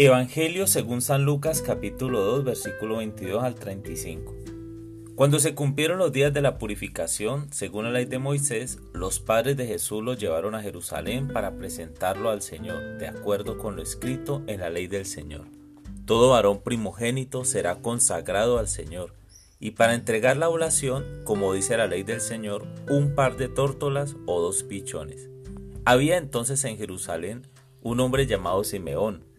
Evangelio según San Lucas capítulo 2 versículo 22 al 35. Cuando se cumplieron los días de la purificación, según la ley de Moisés, los padres de Jesús lo llevaron a Jerusalén para presentarlo al Señor, de acuerdo con lo escrito en la ley del Señor. Todo varón primogénito será consagrado al Señor, y para entregar la oblación, como dice la ley del Señor, un par de tórtolas o dos pichones. Había entonces en Jerusalén un hombre llamado Simeón,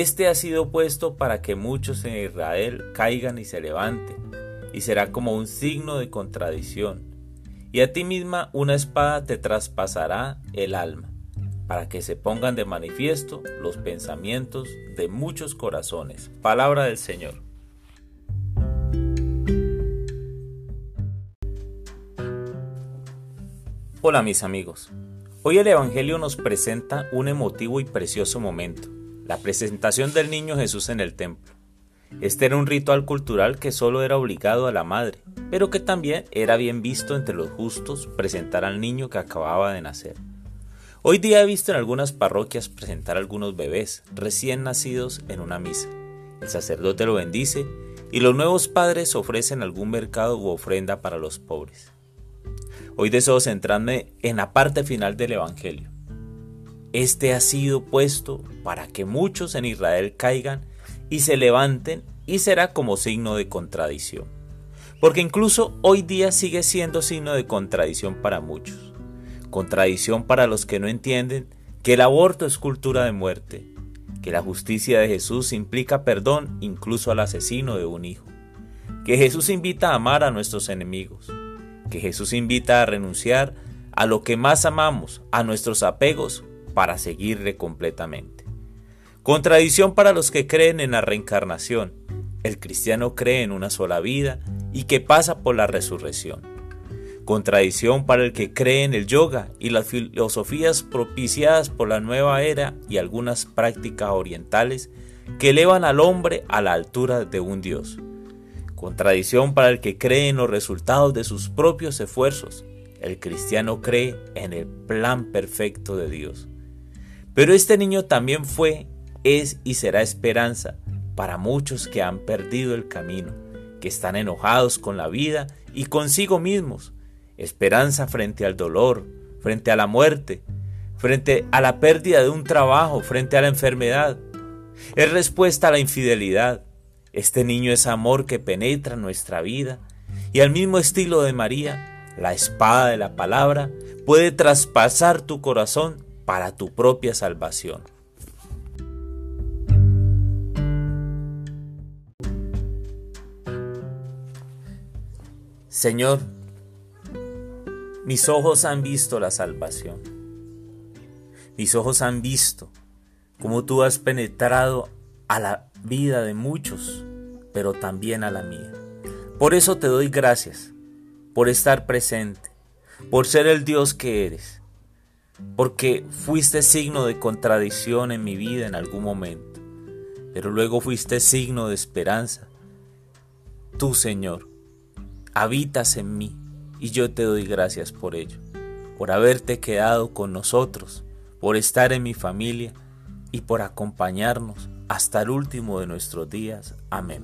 este ha sido puesto para que muchos en Israel caigan y se levanten, y será como un signo de contradicción. Y a ti misma una espada te traspasará el alma, para que se pongan de manifiesto los pensamientos de muchos corazones. Palabra del Señor. Hola mis amigos. Hoy el Evangelio nos presenta un emotivo y precioso momento la presentación del niño Jesús en el templo. Este era un ritual cultural que solo era obligado a la madre, pero que también era bien visto entre los justos presentar al niño que acababa de nacer. Hoy día he visto en algunas parroquias presentar algunos bebés recién nacidos en una misa. El sacerdote lo bendice y los nuevos padres ofrecen algún mercado u ofrenda para los pobres. Hoy deseo centrarme en la parte final del Evangelio. Este ha sido puesto para que muchos en Israel caigan y se levanten y será como signo de contradicción. Porque incluso hoy día sigue siendo signo de contradicción para muchos. Contradicción para los que no entienden que el aborto es cultura de muerte, que la justicia de Jesús implica perdón incluso al asesino de un hijo, que Jesús invita a amar a nuestros enemigos, que Jesús invita a renunciar a lo que más amamos, a nuestros apegos para seguirle completamente. Contradicción para los que creen en la reencarnación. El cristiano cree en una sola vida y que pasa por la resurrección. Contradicción para el que cree en el yoga y las filosofías propiciadas por la nueva era y algunas prácticas orientales que elevan al hombre a la altura de un dios. Contradicción para el que cree en los resultados de sus propios esfuerzos. El cristiano cree en el plan perfecto de Dios. Pero este niño también fue, es y será esperanza para muchos que han perdido el camino, que están enojados con la vida y consigo mismos. Esperanza frente al dolor, frente a la muerte, frente a la pérdida de un trabajo, frente a la enfermedad. Es respuesta a la infidelidad. Este niño es amor que penetra nuestra vida y al mismo estilo de María, la espada de la palabra puede traspasar tu corazón para tu propia salvación. Señor, mis ojos han visto la salvación. Mis ojos han visto cómo tú has penetrado a la vida de muchos, pero también a la mía. Por eso te doy gracias, por estar presente, por ser el Dios que eres porque fuiste signo de contradicción en mi vida en algún momento, pero luego fuiste signo de esperanza. Tú, Señor, habitas en mí y yo te doy gracias por ello, por haberte quedado con nosotros, por estar en mi familia y por acompañarnos hasta el último de nuestros días. Amén.